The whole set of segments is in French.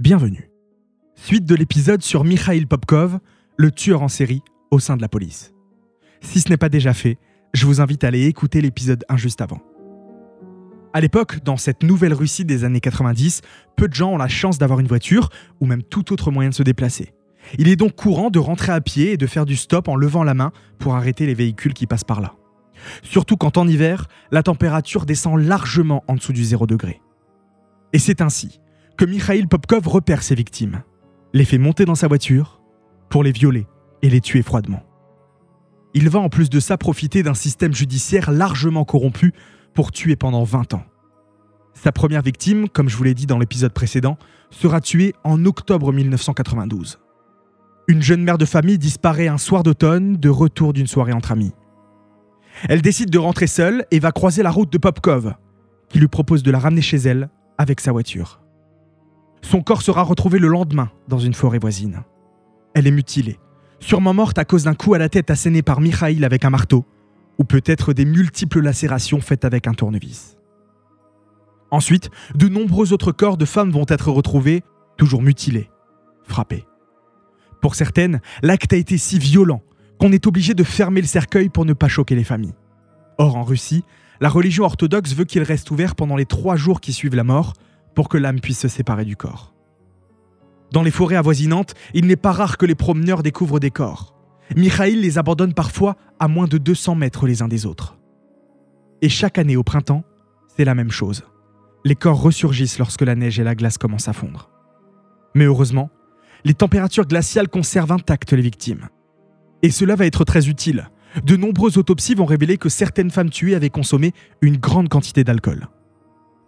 Bienvenue. Suite de l'épisode sur Mikhail Popkov, le tueur en série au sein de la police. Si ce n'est pas déjà fait, je vous invite à aller écouter l'épisode 1 juste avant. À l'époque, dans cette nouvelle Russie des années 90, peu de gens ont la chance d'avoir une voiture ou même tout autre moyen de se déplacer. Il est donc courant de rentrer à pied et de faire du stop en levant la main pour arrêter les véhicules qui passent par là. Surtout quand en hiver, la température descend largement en dessous du 0 degré. Et c'est ainsi que Mikhail Popkov repère ses victimes, les fait monter dans sa voiture pour les violer et les tuer froidement. Il va en plus de ça profiter d'un système judiciaire largement corrompu pour tuer pendant 20 ans. Sa première victime, comme je vous l'ai dit dans l'épisode précédent, sera tuée en octobre 1992. Une jeune mère de famille disparaît un soir d'automne de retour d'une soirée entre amis. Elle décide de rentrer seule et va croiser la route de Popkov, qui lui propose de la ramener chez elle avec sa voiture. Son corps sera retrouvé le lendemain dans une forêt voisine. Elle est mutilée, sûrement morte à cause d'un coup à la tête asséné par Mikhail avec un marteau, ou peut-être des multiples lacérations faites avec un tournevis. Ensuite, de nombreux autres corps de femmes vont être retrouvés, toujours mutilés, frappés. Pour certaines, l'acte a été si violent qu'on est obligé de fermer le cercueil pour ne pas choquer les familles. Or, en Russie, la religion orthodoxe veut qu'il reste ouvert pendant les trois jours qui suivent la mort pour que l'âme puisse se séparer du corps. Dans les forêts avoisinantes, il n'est pas rare que les promeneurs découvrent des corps. Mikhail les abandonne parfois à moins de 200 mètres les uns des autres. Et chaque année au printemps, c'est la même chose. Les corps ressurgissent lorsque la neige et la glace commencent à fondre. Mais heureusement, les températures glaciales conservent intactes les victimes. Et cela va être très utile. De nombreuses autopsies vont révéler que certaines femmes tuées avaient consommé une grande quantité d'alcool.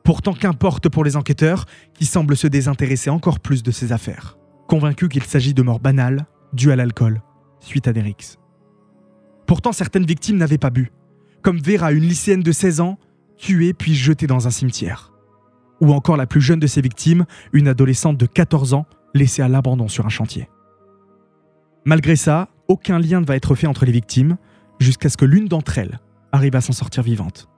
Pourtant, qu'importe pour les enquêteurs, qui semblent se désintéresser encore plus de ces affaires, convaincus qu'il s'agit de morts banales, dues à l'alcool, suite à des rixes. Pourtant, certaines victimes n'avaient pas bu, comme Vera, une lycéenne de 16 ans, tuée puis jetée dans un cimetière. Ou encore la plus jeune de ses victimes, une adolescente de 14 ans, laissée à l'abandon sur un chantier. Malgré ça, aucun lien ne va être fait entre les victimes, jusqu'à ce que l'une d'entre elles arrive à s'en sortir vivante.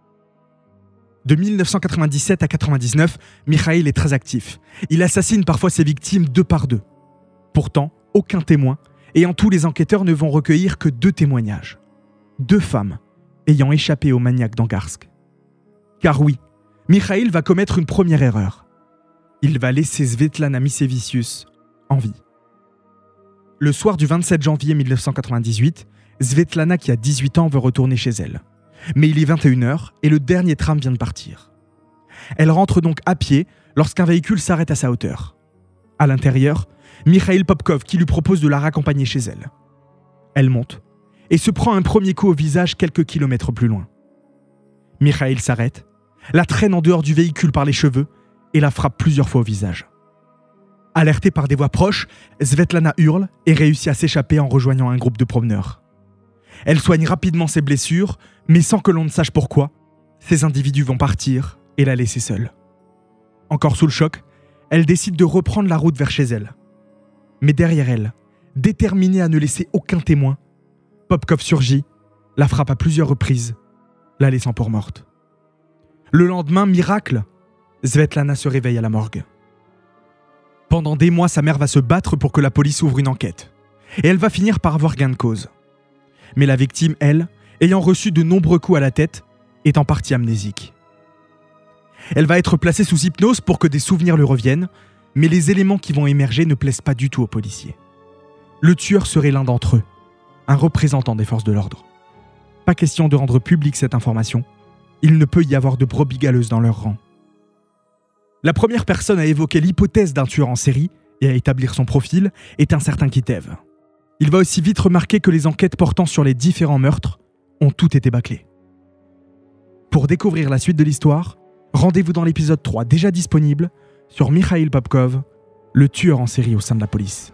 De 1997 à 99, Mikhail est très actif. Il assassine parfois ses victimes deux par deux. Pourtant, aucun témoin, et en tous les enquêteurs ne vont recueillir que deux témoignages. Deux femmes ayant échappé au maniaque d'Angarsk. Car oui, Mikhail va commettre une première erreur. Il va laisser Svetlana Misevicius en vie. Le soir du 27 janvier 1998, Svetlana, qui a 18 ans, veut retourner chez elle. Mais il est 21h et le dernier tram vient de partir. Elle rentre donc à pied lorsqu'un véhicule s'arrête à sa hauteur. À l'intérieur, Mikhail Popkov qui lui propose de la raccompagner chez elle. Elle monte et se prend un premier coup au visage quelques kilomètres plus loin. Mikhail s'arrête, la traîne en dehors du véhicule par les cheveux et la frappe plusieurs fois au visage. Alertée par des voix proches, Svetlana hurle et réussit à s'échapper en rejoignant un groupe de promeneurs. Elle soigne rapidement ses blessures, mais sans que l'on ne sache pourquoi, ces individus vont partir et la laisser seule. Encore sous le choc, elle décide de reprendre la route vers chez elle. Mais derrière elle, déterminée à ne laisser aucun témoin, Popkov surgit, la frappe à plusieurs reprises, la laissant pour morte. Le lendemain, miracle, Svetlana se réveille à la morgue. Pendant des mois, sa mère va se battre pour que la police ouvre une enquête. Et elle va finir par avoir gain de cause mais la victime, elle, ayant reçu de nombreux coups à la tête, est en partie amnésique. Elle va être placée sous hypnose pour que des souvenirs lui reviennent, mais les éléments qui vont émerger ne plaisent pas du tout aux policiers. Le tueur serait l'un d'entre eux, un représentant des forces de l'ordre. Pas question de rendre publique cette information, il ne peut y avoir de brebis galeuses dans leur rang. La première personne à évoquer l'hypothèse d'un tueur en série et à établir son profil est un certain Kitev. Il va aussi vite remarquer que les enquêtes portant sur les différents meurtres ont toutes été bâclées. Pour découvrir la suite de l'histoire, rendez-vous dans l'épisode 3 déjà disponible sur Mikhail Popkov, le tueur en série au sein de la police.